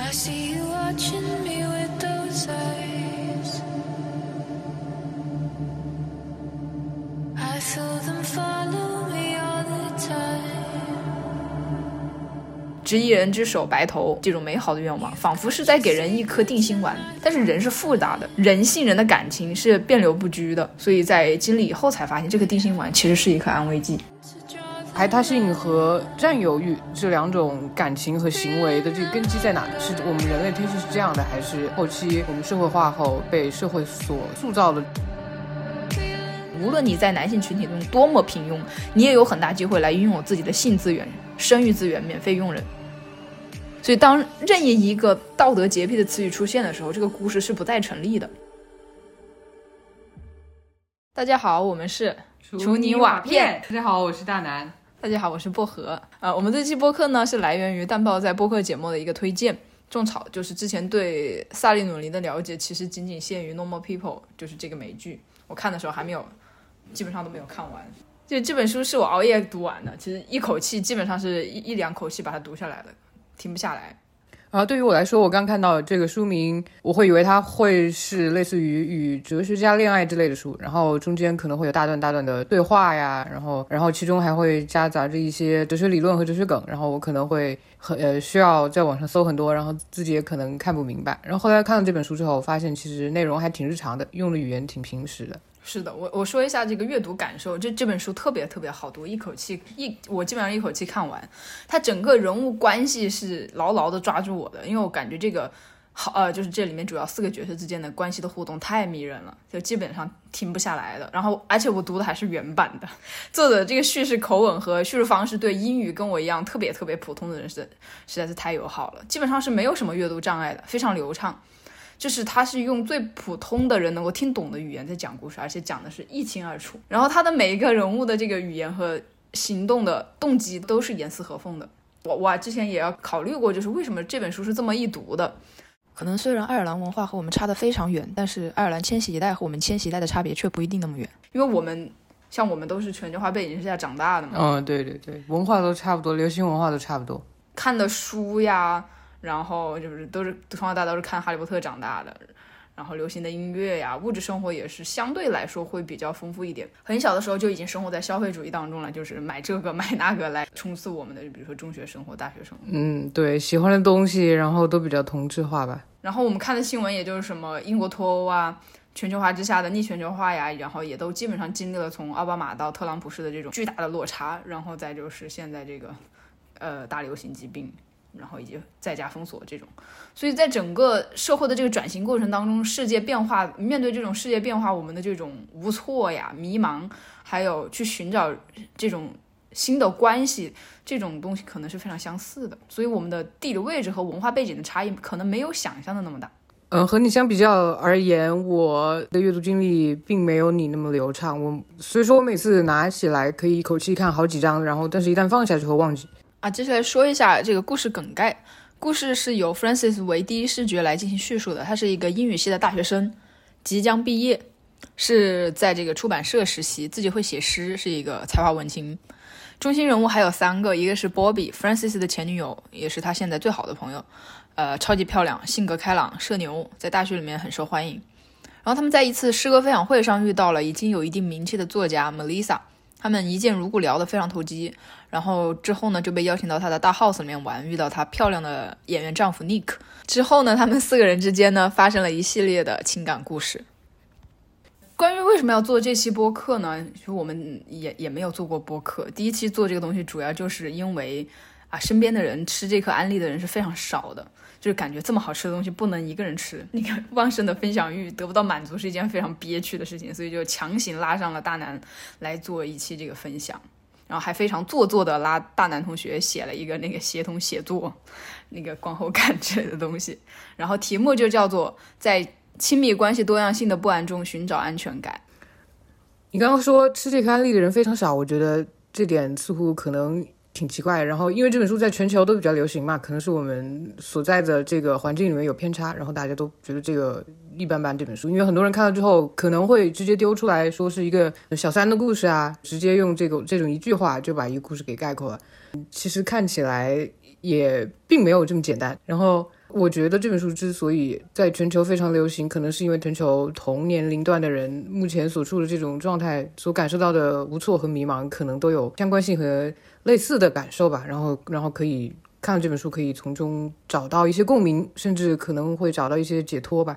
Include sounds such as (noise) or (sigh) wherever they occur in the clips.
I see you watching me with those eyes. I feel them follow me all the time. 执一人之手，白头，这种美好的愿望，仿佛是在给人一颗定心丸。但是人是复杂的，人性人的感情是变流不居的，所以在经历以后才发现，这颗定心丸其实是一颗安慰剂。排他性和占有欲这两种感情和行为的这个根基在哪呢？是我们人类天性是这样的，还是后期我们社会化后被社会所塑造的？无论你在男性群体中多么平庸，你也有很大机会来拥有自己的性资源、生育资源，免费用人。所以，当任意一个道德洁癖的词语出现的时候，这个故事是不再成立的。大家好，我们是除你瓦片。大家好，我是大南。大家好，我是薄荷。呃，我们这期播客呢是来源于蛋报在播客节目的一个推荐。种草就是之前对萨利努林的了解，其实仅仅限于《Normal People》，就是这个美剧。我看的时候还没有，基本上都没有看完。就这本书是我熬夜读完的，其实一口气基本上是一一两口气把它读下来的，停不下来。然后，对于我来说，我刚看到这个书名，我会以为它会是类似于与哲学家恋爱之类的书，然后中间可能会有大段大段的对话呀，然后然后其中还会夹杂着一些哲学理论和哲学梗，然后我可能会很呃需要在网上搜很多，然后自己也可能看不明白。然后后来看了这本书之后，我发现其实内容还挺日常的，用的语言挺平实的。是的，我我说一下这个阅读感受，这这本书特别特别好读，一口气一我基本上一口气看完，它整个人物关系是牢牢的抓住我的，因为我感觉这个好呃，就是这里面主要四个角色之间的关系的互动太迷人了，就基本上停不下来的。然后而且我读的还是原版的，作者这个叙事口吻和叙述方式对英语跟我一样特别特别普通的人是实在是太友好了，基本上是没有什么阅读障碍的，非常流畅。就是他是用最普通的人能够听懂的语言在讲故事，而且讲的是一清二楚。然后他的每一个人物的这个语言和行动的动机都是严丝合缝的。我我之前也要考虑过，就是为什么这本书是这么易读的。可能虽然爱尔兰文化和我们差得非常远，但是爱尔兰千禧一代和我们千禧一代的差别却不一定那么远，因为我们像我们都是全球化背景之下长大的嘛，嗯，对对对，文化都差不多，流行文化都差不多。看的书呀，然后就是都是从小到大都是看《哈利波特》长大的，然后流行的音乐呀，物质生活也是相对来说会比较丰富一点。很小的时候就已经生活在消费主义当中了，就是买这个买那个来冲刺我们的，比如说中学生活、大学生活。嗯，对，喜欢的东西，然后都比较同质化吧。然后我们看的新闻也就是什么英国脱欧啊。全球化之下的逆全球化呀，然后也都基本上经历了从奥巴马到特朗普式的这种巨大的落差，然后再就是现在这个，呃，大流行疾病，然后以及在家封锁这种，所以在整个社会的这个转型过程当中，世界变化，面对这种世界变化，我们的这种无措呀、迷茫，还有去寻找这种新的关系，这种东西可能是非常相似的，所以我们的地理位置和文化背景的差异可能没有想象的那么大。嗯，和你相比较而言，我的阅读经历并没有你那么流畅。我所以说我每次拿起来可以一口气看好几章，然后但是一旦放下去会忘记。啊，接下来说一下这个故事梗概。故事是由 Francis 为第一视角来进行叙述的。他是一个英语系的大学生，即将毕业，是在这个出版社实习，自己会写诗，是一个才华文青。中心人物还有三个，一个是 Bobby，Francis 的前女友，也是他现在最好的朋友。呃，超级漂亮，性格开朗，社牛，在大学里面很受欢迎。然后他们在一次诗歌分享会上遇到了已经有一定名气的作家 Melissa，他们一见如故，聊得非常投机。然后之后呢，就被邀请到他的大 house 里面玩，遇到他漂亮的演员丈夫 Nick。之后呢，他们四个人之间呢发生了一系列的情感故事。关于为什么要做这期播客呢？其实我们也也没有做过播客。第一期做这个东西，主要就是因为啊，身边的人吃这颗安利的人是非常少的，就是感觉这么好吃的东西不能一个人吃，那个 (laughs) 旺盛的分享欲得不到满足是一件非常憋屈的事情，所以就强行拉上了大南来做一期这个分享。然后还非常做作的拉大南同学写了一个那个协同写作，那个观后感之类的东西，然后题目就叫做在亲密关系多样性的不安中寻找安全感。你刚刚说吃这个安利的人非常少，我觉得这点似乎可能挺奇怪。然后因为这本书在全球都比较流行嘛，可能是我们所在的这个环境里面有偏差，然后大家都觉得这个一般般。这本书，因为很多人看了之后可能会直接丢出来说是一个小三的故事啊，直接用这个这种一句话就把一个故事给概括了。其实看起来也并没有这么简单。然后我觉得这本书之所以在全球非常流行，可能是因为全球同年龄段的人目前所处的这种状态所感受到的无措和迷茫，可能都有相关性和类似的感受吧。然后，然后可以看这本书，可以从中找到一些共鸣，甚至可能会找到一些解脱吧。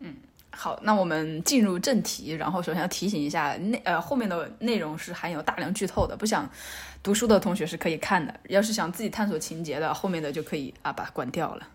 嗯好，那我们进入正题。然后首先要提醒一下，内呃后面的内容是含有大量剧透的，不想读书的同学是可以看的。要是想自己探索情节的，后面的就可以啊把它关掉了。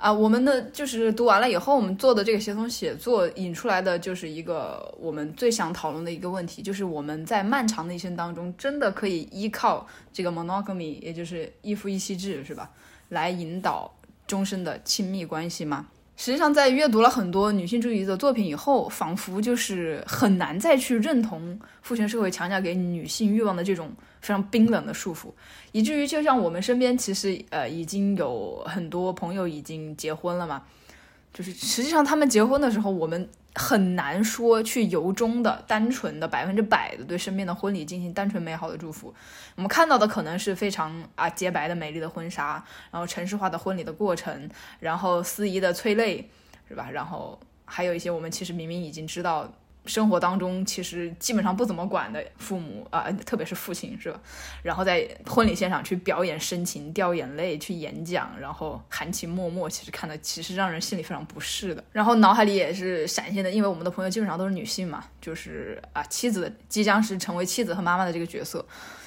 啊，我们的就是读完了以后，我们做的这个协同写作引出来的就是一个我们最想讨论的一个问题，就是我们在漫长的一生当中，真的可以依靠这个 monogamy，也就是一夫一妻制，是吧，来引导终身的亲密关系吗？实际上，在阅读了很多女性主义的作品以后，仿佛就是很难再去认同父权社会强加给女性欲望的这种非常冰冷的束缚，以至于就像我们身边其实呃已经有很多朋友已经结婚了嘛，就是实际上他们结婚的时候，我们很难说去由衷的、单纯的、百分之百的对身边的婚礼进行单纯美好的祝福。我们看到的可能是非常啊洁白的美丽的婚纱，然后城市化的婚礼的过程，然后司仪的催泪，是吧？然后还有一些我们其实明明已经知道。生活当中其实基本上不怎么管的父母啊、特别是父亲是吧？然后在婚礼现场去表演深情、掉眼泪、去演讲，然后含情脉脉，其实看的其实让人心里非常不适的。然后脑海里也是闪现的，因为我们的朋友基本上都是女性嘛，就是啊，妻子即将是成为妻子和妈妈的这个角色。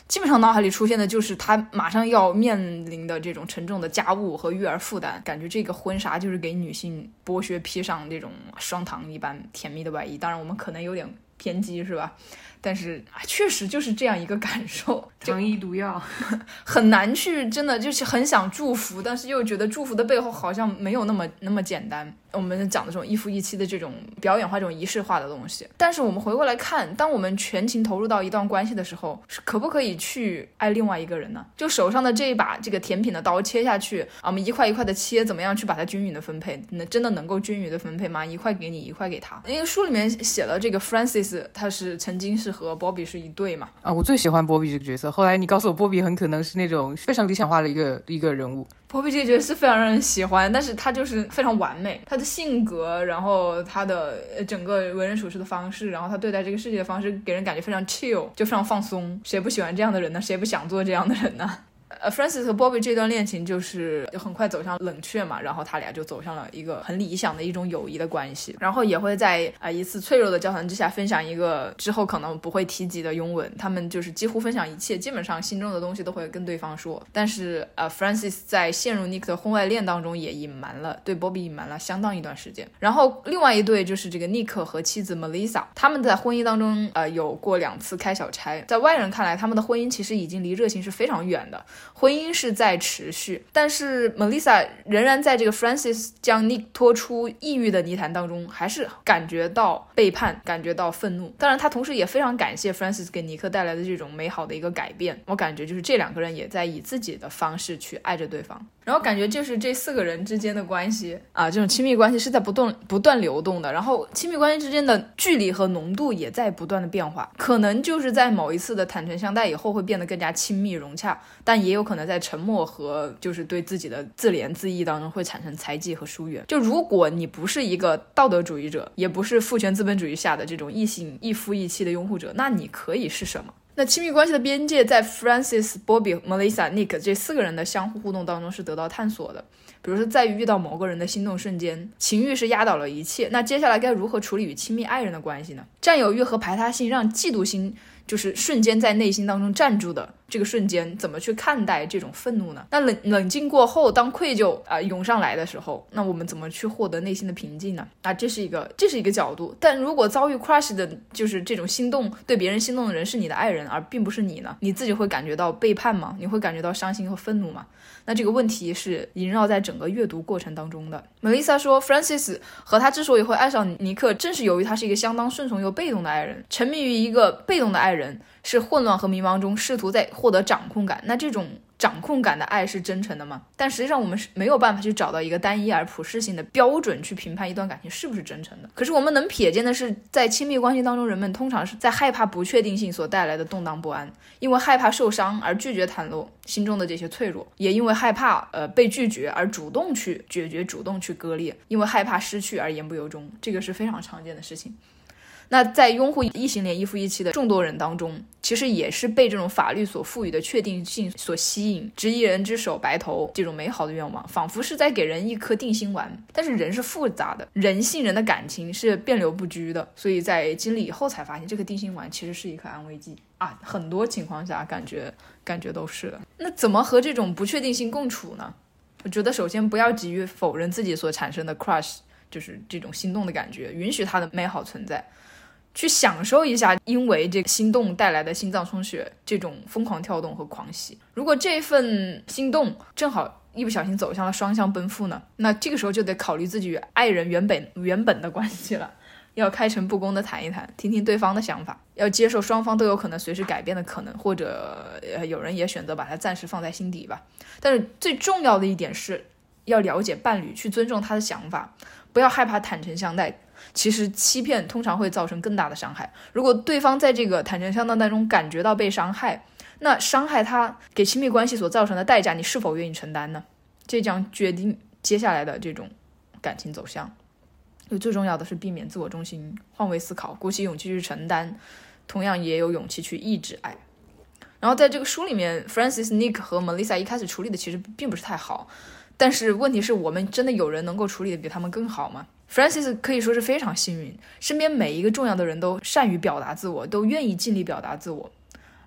基本上脑海里出现的就是她马上要面临的这种沉重的家务和育儿负担，感觉这个婚纱就是给女性剥削披上这种双糖一般甜蜜的外衣。当然，我们可能有点偏激，是吧？但是啊，确实就是这样一个感受，糖衣毒药，(laughs) 很难去真的就是很想祝福，但是又觉得祝福的背后好像没有那么那么简单。我们讲的这种一夫一妻的这种表演化、这种仪式化的东西，但是我们回过来看，当我们全情投入到一段关系的时候，是可不可以去爱另外一个人呢？就手上的这一把这个甜品的刀切下去啊，我们一块一块的切，怎么样去把它均匀的分配？那真的能够均匀的分配吗？一块给你，一块给他。因为书里面写了这个 Francis，他是曾经是和 Bobby 是一对嘛。啊，我最喜欢 Bobby 这个角色。后来你告诉我，Bobby 很可能是那种非常理想化的一个一个人物。我比这个角色是非常让人喜欢，但是他就是非常完美，他的性格，然后他的整个为人处事的方式，然后他对待这个世界的方式，给人感觉非常 chill，就非常放松。谁不喜欢这样的人呢？谁不想做这样的人呢？呃，Francis 和 Bobby 这段恋情就是很快走向冷却嘛，然后他俩就走向了一个很理想的一种友谊的关系，然后也会在啊、一次脆弱的交谈之下分享一个之后可能不会提及的拥吻，他们就是几乎分享一切，基本上心中的东西都会跟对方说。但是呃，Francis 在陷入 Nick 的婚外恋当中也隐瞒了，对 Bobby 隐瞒了相当一段时间。然后另外一对就是这个 Nick 和妻子 Melissa，他们在婚姻当中呃有过两次开小差，在外人看来，他们的婚姻其实已经离热情是非常远的。婚姻是在持续，但是 Melissa 仍然在这个 Francis 将 Nick 拖出抑郁的泥潭当中，还是感觉到背叛，感觉到愤怒。当然，她同时也非常感谢 Francis 给尼克带来的这种美好的一个改变。我感觉就是这两个人也在以自己的方式去爱着对方。然后感觉就是这四个人之间的关系啊，这种亲密关系是在不断不断流动的，然后亲密关系之间的距离和浓度也在不断的变化，可能就是在某一次的坦诚相待以后会变得更加亲密融洽，但也有可能在沉默和就是对自己的自怜自艾当中会产生猜忌和疏远。就如果你不是一个道德主义者，也不是父权资本主义下的这种异性一夫一妻的拥护者，那你可以是什么？那亲密关系的边界在 Francis、Bobby、Melissa、Nick 这四个人的相互互动当中是得到探索的。比如说，在于遇到某个人的心动瞬间，情欲是压倒了一切。那接下来该如何处理与亲密爱人的关系呢？占有欲和排他性让嫉妒心就是瞬间在内心当中站住的这个瞬间，怎么去看待这种愤怒呢？那冷冷静过后，当愧疚啊、涌上来的时候，那我们怎么去获得内心的平静呢？啊，这是一个这是一个角度。但如果遭遇 crush 的，就是这种心动对别人心动的人是你的爱人，而并不是你呢？你自己会感觉到背叛吗？你会感觉到伤心和愤怒吗？那这个问题是萦绕在整个阅读过程当中的。Melissa 说，Francis 和他之所以会爱上尼克，正是由于他是一个相当顺从又被动的爱人。沉迷于一个被动的爱人，是混乱和迷茫中试图在获得掌控感。那这种掌控感的爱是真诚的吗？但实际上我们是没有办法去找到一个单一而普适性的标准去评判一段感情是不是真诚的。可是我们能瞥见的是，在亲密关系当中，人们通常是在害怕不确定性所带来的动荡不安，因为害怕受伤而拒绝袒露心中的这些脆弱，也因为害怕呃被拒绝而主动去解决、主动去割裂，因为害怕失去而言不由衷，这个是非常常见的事情。那在拥护异性恋一夫一妻的众多人当中，其实也是被这种法律所赋予的确定性所吸引，执一人之手，白头这种美好的愿望，仿佛是在给人一颗定心丸。但是人是复杂的，人性人的感情是变流不居的，所以在经历以后才发现，这个定心丸其实是一颗安慰剂啊。很多情况下，感觉感觉都是。那怎么和这种不确定性共处呢？我觉得首先不要急于否认自己所产生的 crush，就是这种心动的感觉，允许它的美好存在。去享受一下，因为这个心动带来的心脏充血，这种疯狂跳动和狂喜。如果这份心动正好一不小心走向了双向奔赴呢？那这个时候就得考虑自己与爱人原本原本的关系了，要开诚布公的谈一谈，听听对方的想法，要接受双方都有可能随时改变的可能，或者呃有人也选择把它暂时放在心底吧。但是最重要的一点是要了解伴侣，去尊重他的想法，不要害怕坦诚相待。其实欺骗通常会造成更大的伤害。如果对方在这个坦诚相待当中感觉到被伤害，那伤害他给亲密关系所造成的代价，你是否愿意承担呢？这将决定接下来的这种感情走向。就最重要的是避免自我中心，换位思考，鼓起勇气去承担，同样也有勇气去抑制爱。然后在这个书里面，Francis、Nick 和 Melissa 一开始处理的其实并不是太好，但是问题是我们真的有人能够处理的比他们更好吗？Francis 可以说是非常幸运，身边每一个重要的人都善于表达自我，都愿意尽力表达自我。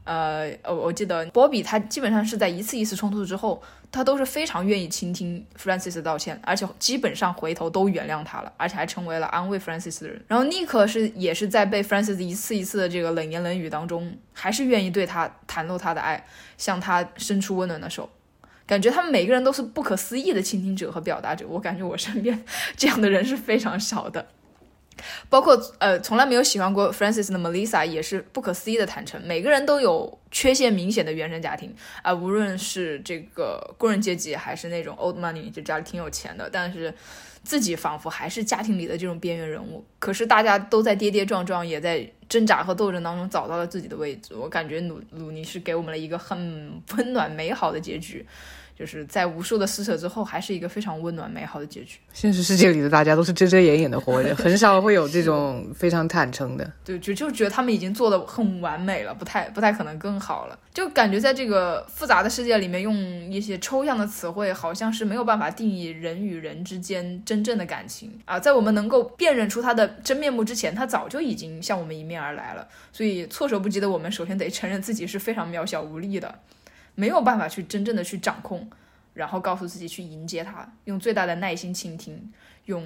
呃，我我记得 Bobby 他基本上是在一次一次冲突之后，他都是非常愿意倾听 Francis 的道歉，而且基本上回头都原谅他了，而且还成为了安慰 Francis 的人。然后 Nick 是也是在被 Francis 一次一次的这个冷言冷语当中，还是愿意对他袒露他的爱，向他伸出温暖的手。感觉他们每个人都是不可思议的倾听者和表达者，我感觉我身边 (laughs) 这样的人是非常少的。包括呃，从来没有喜欢过 Francis 的 Melissa 也是不可思议的坦诚。每个人都有缺陷明显的原生家庭啊，无论是这个工人阶级，还是那种 old money，就家里挺有钱的，但是自己仿佛还是家庭里的这种边缘人物。可是大家都在跌跌撞撞，也在挣扎和斗争当中找到了自己的位置。我感觉鲁鲁尼是给我们了一个很温暖美好的结局。就是在无数的撕扯之后，还是一个非常温暖美好的结局。现实世界里的大家都是遮遮掩掩的活着，(laughs) 很少会有这种非常坦诚的。对，就就觉得他们已经做的很完美了，不太不太可能更好了。就感觉在这个复杂的世界里面，用一些抽象的词汇，好像是没有办法定义人与人之间真正的感情啊。在我们能够辨认出他的真面目之前，他早就已经向我们迎面而来了。所以措手不及的我们，首先得承认自己是非常渺小无力的。没有办法去真正的去掌控，然后告诉自己去迎接他，用最大的耐心倾听，用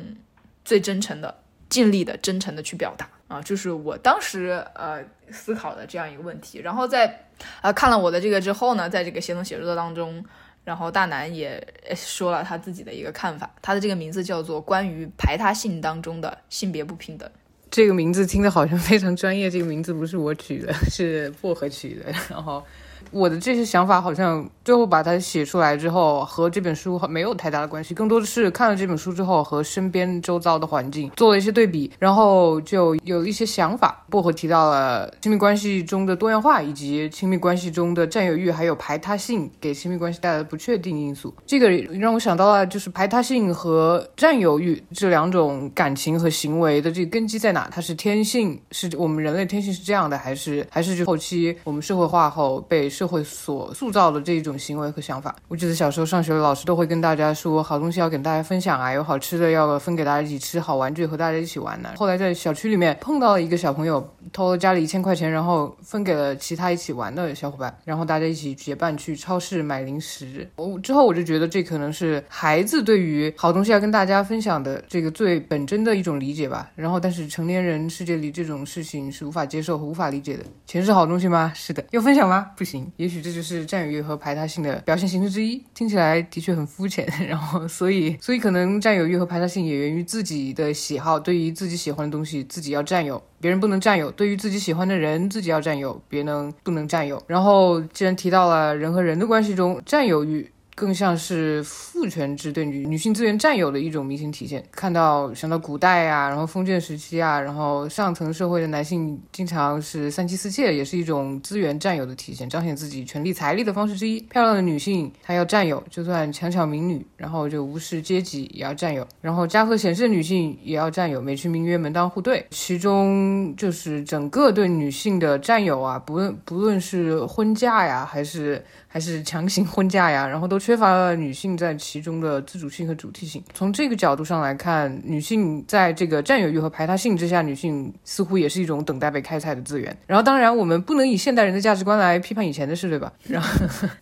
最真诚的、尽力的、真诚的去表达啊，就是我当时呃思考的这样一个问题。然后在呃看了我的这个之后呢，在这个协同写作当中，然后大南也说了他自己的一个看法，他的这个名字叫做《关于排他性当中的性别不平等》。这个名字听的好像非常专业，这个名字不是我取的，是薄荷取的，然后。我的这些想法好像最后把它写出来之后，和这本书没有太大的关系，更多的是看了这本书之后和身边周遭的环境做了一些对比，然后就有了一些想法。薄荷提到了亲密关系中的多样化，以及亲密关系中的占有欲还有排他性给亲密关系带来的不确定因素。这个让我想到了，就是排他性和占有欲这两种感情和行为的这个根基在哪？它是天性，是我们人类天性是这样的，还是还是就后期我们社会化后被。社会所塑造的这一种行为和想法，我记得小时候上学，老师都会跟大家说，好东西要跟大家分享啊，有好吃的要分给大家一起吃，好玩具和大家一起玩呢。后来在小区里面碰到了一个小朋友偷了家里一千块钱，然后分给了其他一起玩的小伙伴，然后大家一起结伴去超市买零食。我之后我就觉得这可能是孩子对于好东西要跟大家分享的这个最本真的一种理解吧。然后但是成年人世界里这种事情是无法接受和无法理解的。钱是好东西吗？是的。要分享吗？不行。也许这就是占有欲和排他性的表现形式之一。听起来的确很肤浅，(laughs) 然后所以所以可能占有欲和排他性也源于自己的喜好，对于自己喜欢的东西自己要占有，别人不能占有；对于自己喜欢的人自己要占有，别人不能占有。然后既然提到了人和人的关系中占有欲。更像是父权制对女女性资源占有的一种明显体现。看到想到古代啊，然后封建时期啊，然后上层社会的男性经常是三妻四妾，也是一种资源占有的体现，彰显自己权力财力的方式之一。漂亮的女性她要占有，就算强抢民女，然后就无视阶级也要占有。然后家和显示的女性也要占有，美其名曰门当户对，其中就是整个对女性的占有啊，不论不论是婚嫁呀，还是。还是强行婚嫁呀，然后都缺乏了女性在其中的自主性和主体性。从这个角度上来看，女性在这个占有欲和排他性之下，女性似乎也是一种等待被开采的资源。然后，当然我们不能以现代人的价值观来批判以前的事，对吧？然后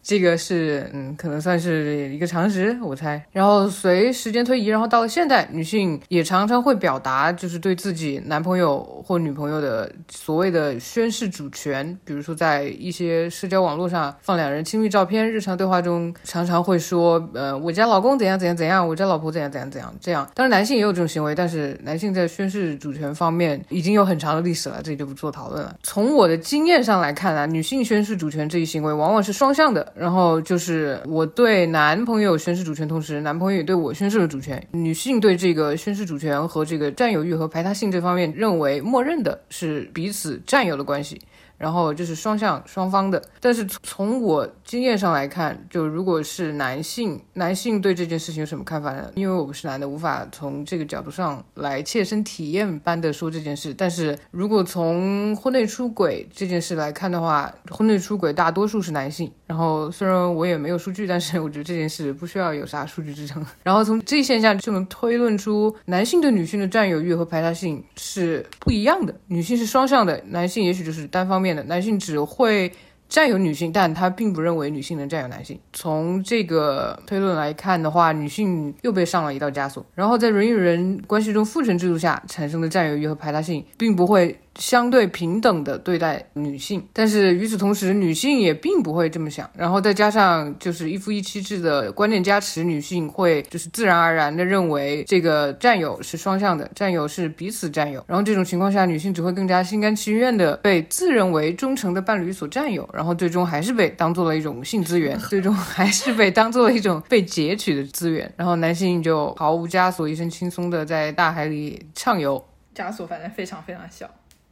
这个是嗯，可能算是一个常识，我猜。然后随时间推移，然后到了现代，女性也常常会表达就是对自己男朋友或女朋友的所谓的宣示主权，比如说在一些社交网络上放两人亲。亲密照片，日常对话中常常会说，呃，我家老公怎样怎样怎样，我家老婆怎样怎样怎样。这样，当然男性也有这种行为，但是男性在宣誓主权方面已经有很长的历史了，这里就不做讨论了。从我的经验上来看啊，女性宣誓主权这一行为往往是双向的，然后就是我对男朋友宣誓主权，同时男朋友也对我宣誓了主权。女性对这个宣誓主权和这个占有欲和排他性这方面认为，默认的是彼此占有的关系。然后就是双向双方的，但是从我经验上来看，就如果是男性，男性对这件事情有什么看法呢？因为我不是男的，无法从这个角度上来切身体验般的说这件事。但是如果从婚内出轨这件事来看的话，婚内出轨大多数是男性。然后虽然我也没有数据，但是我觉得这件事不需要有啥数据支撑。(laughs) 然后从这一现象就能推论出，男性对女性的占有欲和排他性是不一样的。女性是双向的，男性也许就是单方面。男性只会占有女性，但他并不认为女性能占有男性。从这个推论来看的话，女性又被上了一道枷锁。然后在人与人关系中，父权制度下产生的占有欲和排他性，并不会。相对平等的对待女性，但是与此同时，女性也并不会这么想。然后再加上就是一夫一妻制的观念加持，女性会就是自然而然的认为这个占有是双向的，占有是彼此占有。然后这种情况下，女性只会更加心甘情愿的被自认为忠诚的伴侣所占有，然后最终还是被当做了一种性资源，(laughs) 最终还是被当做了一种被截取的资源。然后男性就毫无枷锁，一身轻松的在大海里畅游。枷锁反正非常非常小。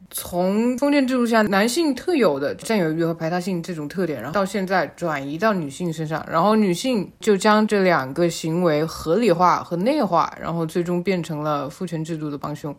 从封建制度下男性特有的占有欲和排他性这种特点，然后到现在转移到女性身上，然后女性就将这两个行为合理化和内化，然后最终变成了父权制度的帮凶。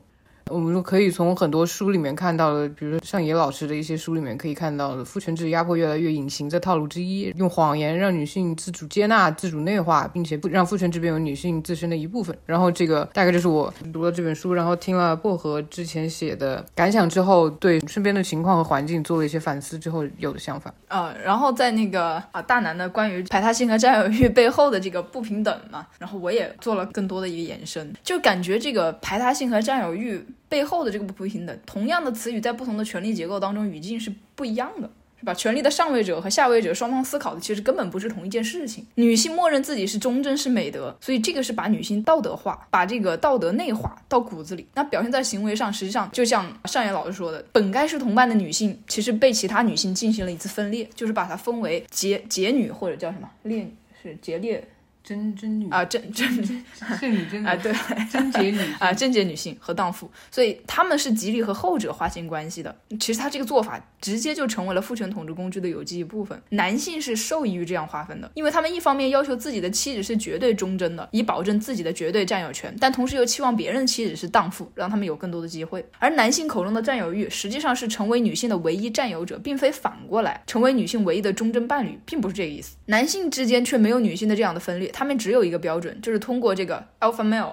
我们说可以从很多书里面看到的，比如说像野老师的一些书里面可以看到的，父权制压迫越来越隐形的套路之一，用谎言让女性自主接纳、自主内化，并且不让父权制变为女性自身的一部分。然后这个大概就是我读了这本书，然后听了薄荷之前写的感想之后，对身边的情况和环境做了一些反思之后有的想法。啊，然后在那个啊大男的关于排他性和占有欲背后的这个不平等嘛，然后我也做了更多的一个延伸，就感觉这个排他性和占有欲。背后的这个不平等，同样的词语在不同的权力结构当中，语境是不一样的，是吧？权力的上位者和下位者双方思考的其实根本不是同一件事情。女性默认自己是忠贞是美德，所以这个是把女性道德化，把这个道德内化到骨子里。那表现在行为上，实际上就像上野老师说的，本该是同伴的女性，其实被其他女性进行了一次分裂，就是把它分为劫劫女或者叫什么烈女，是劫掠。贞贞女啊，贞贞贞女 (laughs) 贞啊，对，(laughs) 贞洁女啊，贞洁女性和荡妇，所以他们是极力和后者划清关系的。其实他这个做法直接就成为了父权统治工具的有机一部分。男性是受益于这样划分的，因为他们一方面要求自己的妻子是绝对忠贞的，以保证自己的绝对占有权，但同时又期望别人的妻子是荡妇，让他们有更多的机会。而男性口中的占有欲，实际上是成为女性的唯一占有者，并非反过来成为女性唯一的忠贞伴侣，并不是这个意思。男性之间却没有女性的这样的分裂。他们只有一个标准，就是通过这个 alpha male，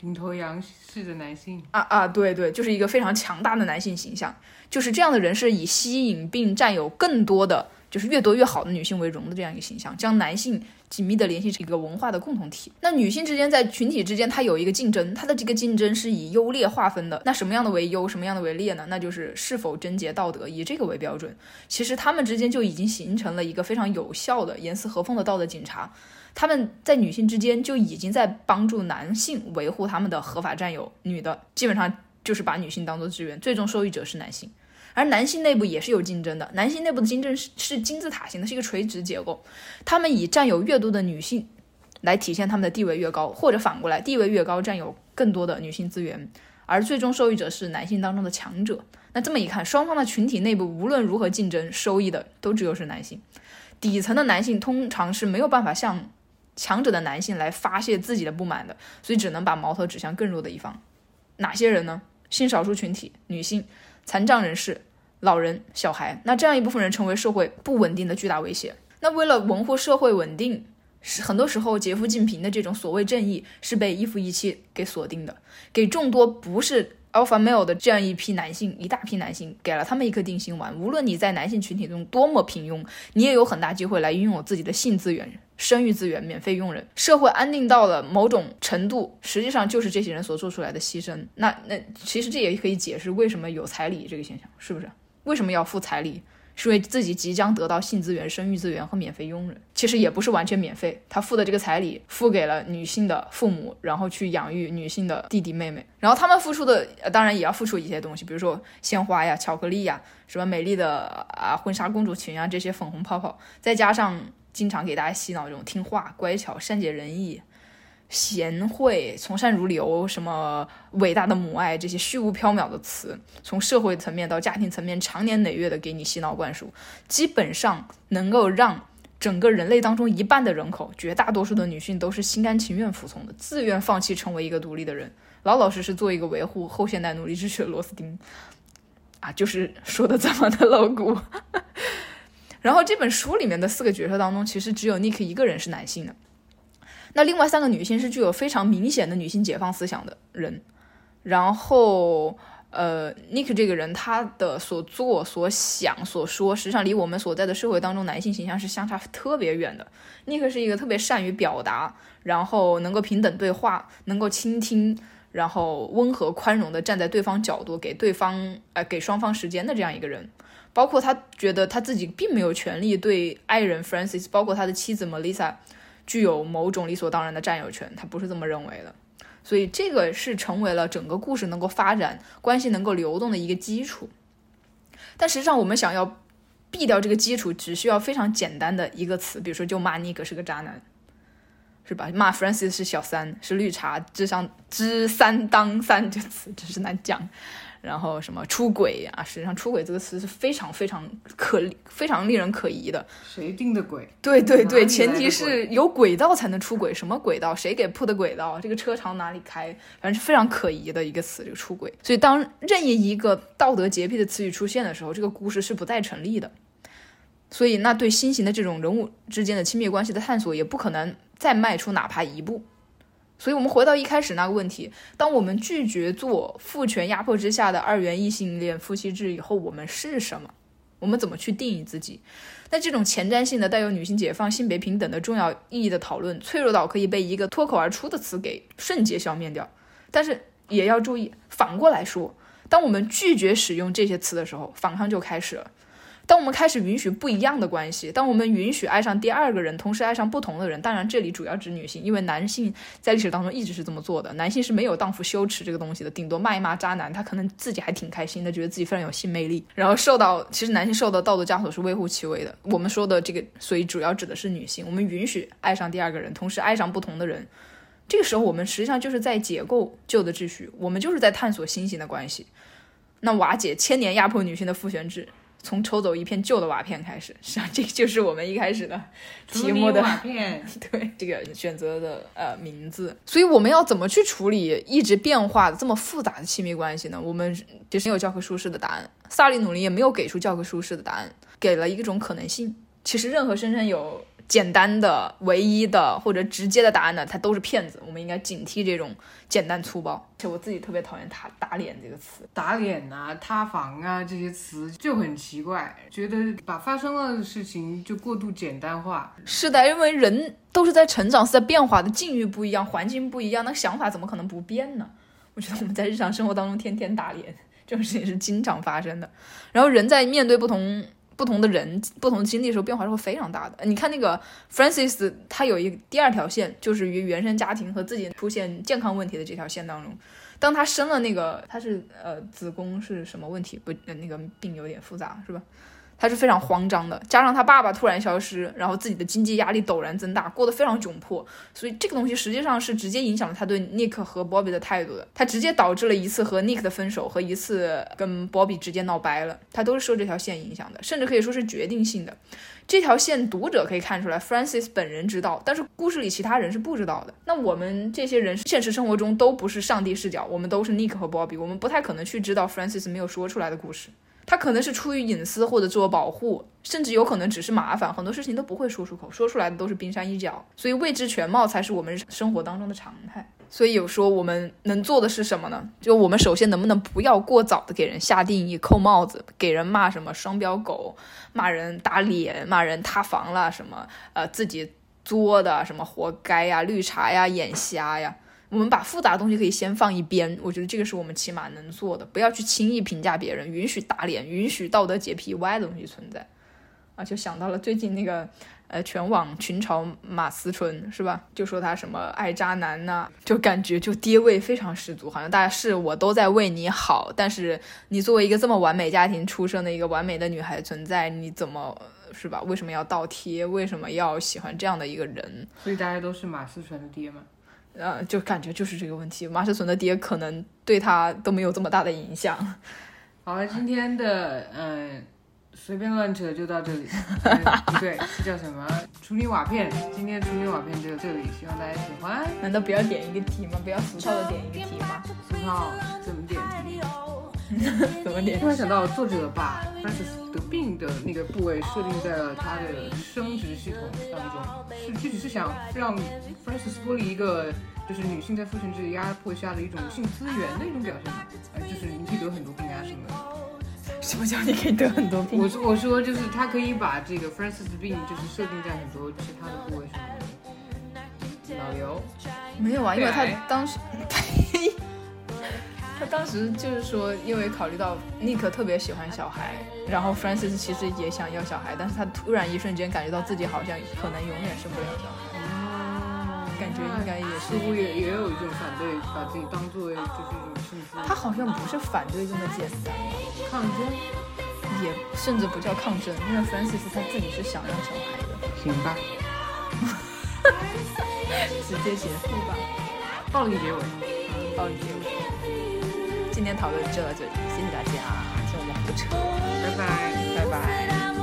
领头羊式的男性啊啊，对对，就是一个非常强大的男性形象，就是这样的人是以吸引并占有更多的就是越多越好的女性为荣的这样一个形象，将男性紧密的联系成一个文化的共同体。那女性之间在群体之间，它有一个竞争，它的这个竞争是以优劣划分的。那什么样的为优，什么样的为劣呢？那就是是否贞洁道德，以这个为标准。其实他们之间就已经形成了一个非常有效的严丝合缝的道德警察。他们在女性之间就已经在帮助男性维护他们的合法占有，女的基本上就是把女性当做资源，最终受益者是男性。而男性内部也是有竞争的，男性内部的竞争是是金字塔型的，是一个垂直结构。他们以占有越多的女性来体现他们的地位越高，或者反过来，地位越高占有更多的女性资源，而最终受益者是男性当中的强者。那这么一看，双方的群体内部无论如何竞争，收益的都只有是男性。底层的男性通常是没有办法向强者的男性来发泄自己的不满的，所以只能把矛头指向更弱的一方。哪些人呢？性少数群体、女性、残障人士。老人、小孩，那这样一部分人成为社会不稳定的巨大威胁。那为了维护社会稳定，是很多时候劫富济贫的这种所谓正义是被一夫一妻给锁定的，给众多不是 alpha male 的这样一批男性，一大批男性给了他们一颗定心丸。无论你在男性群体中多么平庸，你也有很大机会来拥有自己的性资源、生育资源，免费用人。社会安定到了某种程度，实际上就是这些人所做出来的牺牲。那那其实这也可以解释为什么有彩礼这个现象，是不是？为什么要付彩礼？是因为自己即将得到性资源、生育资源和免费佣人。其实也不是完全免费，他付的这个彩礼付给了女性的父母，然后去养育女性的弟弟妹妹。然后他们付出的，当然也要付出一些东西，比如说鲜花呀、巧克力呀、什么美丽的啊婚纱公主裙啊这些粉红泡泡，再加上经常给大家洗脑这种听话、乖巧、善解人意。贤惠、从善如流，什么伟大的母爱，这些虚无缥缈的词，从社会层面到家庭层面，长年累月的给你洗脑灌输，基本上能够让整个人类当中一半的人口，绝大多数的女性都是心甘情愿服从的，自愿放弃成为一个独立的人，老老实实做一个维护后现代奴隶秩序的螺丝钉，啊，就是说的这么的露骨。然后这本书里面的四个角色当中，其实只有 Nick 一个人是男性的。那另外三个女性是具有非常明显的女性解放思想的人，然后，呃，Nick 这个人他的所做、所想、所说，实际上离我们所在的社会当中男性形象是相差特别远的。Nick 是一个特别善于表达，然后能够平等对话，能够倾听，然后温和宽容的站在对方角度，给对方，呃，给双方时间的这样一个人。包括他觉得他自己并没有权利对爱人 Francis，包括他的妻子 Melissa。具有某种理所当然的占有权，他不是这么认为的，所以这个是成为了整个故事能够发展、关系能够流动的一个基础。但实际上，我们想要避掉这个基础，只需要非常简单的一个词，比如说就骂尼克是个渣男，是吧？骂 Francis 是小三，是绿茶，智商知三当三，这词真是难讲。然后什么出轨啊？实际上，出轨这个词是非常非常可非常令人可疑的。谁定的轨？对对对，前提是有轨道才能出轨。什么轨道？谁给铺的轨道？这个车朝哪里开？反正是非常可疑的一个词，这个出轨。所以，当任意一个道德洁癖的词语出现的时候，这个故事是不再成立的。所以，那对新型的这种人物之间的亲密关系的探索，也不可能再迈出哪怕一步。所以，我们回到一开始那个问题：当我们拒绝做父权压迫之下的二元异性恋夫妻制以后，我们是什么？我们怎么去定义自己？那这种前瞻性的、带有女性解放、性别平等的重要意义的讨论，脆弱到可以被一个脱口而出的词给瞬间消灭掉。但是，也要注意，反过来说，当我们拒绝使用这些词的时候，反抗就开始了。当我们开始允许不一样的关系，当我们允许爱上第二个人，同时爱上不同的人，当然这里主要指女性，因为男性在历史当中一直是这么做的，男性是没有荡妇羞耻这个东西的，顶多骂一骂渣男，他可能自己还挺开心的，觉得自己非常有性魅力。然后受到，其实男性受到道德枷锁是微乎其微的。我们说的这个，所以主要指的是女性，我们允许爱上第二个人，同时爱上不同的人，这个时候我们实际上就是在解构旧的秩序，我们就是在探索新型的关系，那瓦解千年压迫女性的父权制。从抽走一片旧的瓦片开始，实际上这就是我们一开始的题目的瓦片，(laughs) 对这个选择的呃名字。所以我们要怎么去处理一直变化的这么复杂的亲密关系呢？我们就是没有教科书式的答案，萨利努林也没有给出教科书式的答案，给了一种可能性。其实任何声称有简单的、唯一的或者直接的答案呢，它都是骗子。我们应该警惕这种简单粗暴。而且我自己特别讨厌“打打脸”这个词。打脸啊、塌房啊这些词就很奇怪，觉得把发生了的事情就过度简单化。是的，因为人都是在成长，是在变化的，境遇不一样，环境不一样，那想法怎么可能不变呢？我觉得我们在日常生活当中天天打脸，这种事情是经常发生的。然后人在面对不同不同的人、不同经历的时候，变化是会非常大的。你看那个 Francis，他有一第二条线，就是与原生家庭和自己出现健康问题的这条线当中，当他生了那个，他是呃子宫是什么问题？不，那个病有点复杂，是吧？他是非常慌张的，加上他爸爸突然消失，然后自己的经济压力陡然增大，过得非常窘迫，所以这个东西实际上是直接影响了他对 Nick 和 Bobby 的态度的。他直接导致了一次和 Nick 的分手和一次跟 Bobby 直接闹掰了，他都是受这条线影响的，甚至可以说是决定性的。这条线读者可以看出来，Francis 本人知道，但是故事里其他人是不知道的。那我们这些人现实生活中都不是上帝视角，我们都是 Nick 和 Bobby，我们不太可能去知道 Francis 没有说出来的故事。他可能是出于隐私或者自我保护，甚至有可能只是麻烦，很多事情都不会说出口，说出来的都是冰山一角，所以未知全貌才是我们生活当中的常态。所以有说我们能做的是什么呢？就我们首先能不能不要过早的给人下定义、扣帽子，给人骂什么双标狗，骂人打脸，骂人塌房了什么，呃，自己作的什么活该呀、绿茶呀、眼瞎呀。我们把复杂的东西可以先放一边，我觉得这个是我们起码能做的，不要去轻易评价别人，允许打脸，允许道德洁癖以外的东西存在。啊，就想到了最近那个呃，全网群嘲马思纯是吧？就说他什么爱渣男呐、就感觉就爹味非常十足，好像大家是我都在为你好，但是你作为一个这么完美家庭出生的一个完美的女孩存在，你怎么是吧？为什么要倒贴？为什么要喜欢这样的一个人？所以大家都是马思纯的爹嘛。呃，就感觉就是这个问题。马世存的爹可能对他都没有这么大的影响。(laughs) 好了，今天的嗯随便乱扯就到这里。呃 (laughs) 不对，这叫什么？处理瓦片。今天处理瓦片就到这里，希望大家喜欢。难道不要点一个题吗？不要俗套的点一个题吗？俗套怎么点题？(laughs) 怎么点突？然想到，作者把 Francis 得病的那个部位设定在了他的生殖系统当中，是具体是想让 Francis 脱离一个就是女性在父权制压迫下的一种性资源的一种表现嘛？呃，就是你可以得很多病啊什么的。什么叫你可以得很多病？我说我说就是他可以把这个 Francis 的病就是设定在很多其他的部位上面。老刘，没有啊，因为他当时，(laughs) 他当时就是说，因为考虑到 Nick 特别喜欢小孩，然后 Francis 其实也想要小孩，但是他突然一瞬间感觉到自己好像可能永远生不了小孩。哦，感觉应该也是似乎也也有一种反对，把自己当做就是一种性资源他好像不是反对这么简单，抗争。也甚至不叫抗争，因为 Francis 他自己是想要小孩的，行吧，(laughs) 直接结束吧，暴力结尾。暴力结尾。今天讨论就到这里，谢谢大家，听我们不扯，拜拜。拜拜。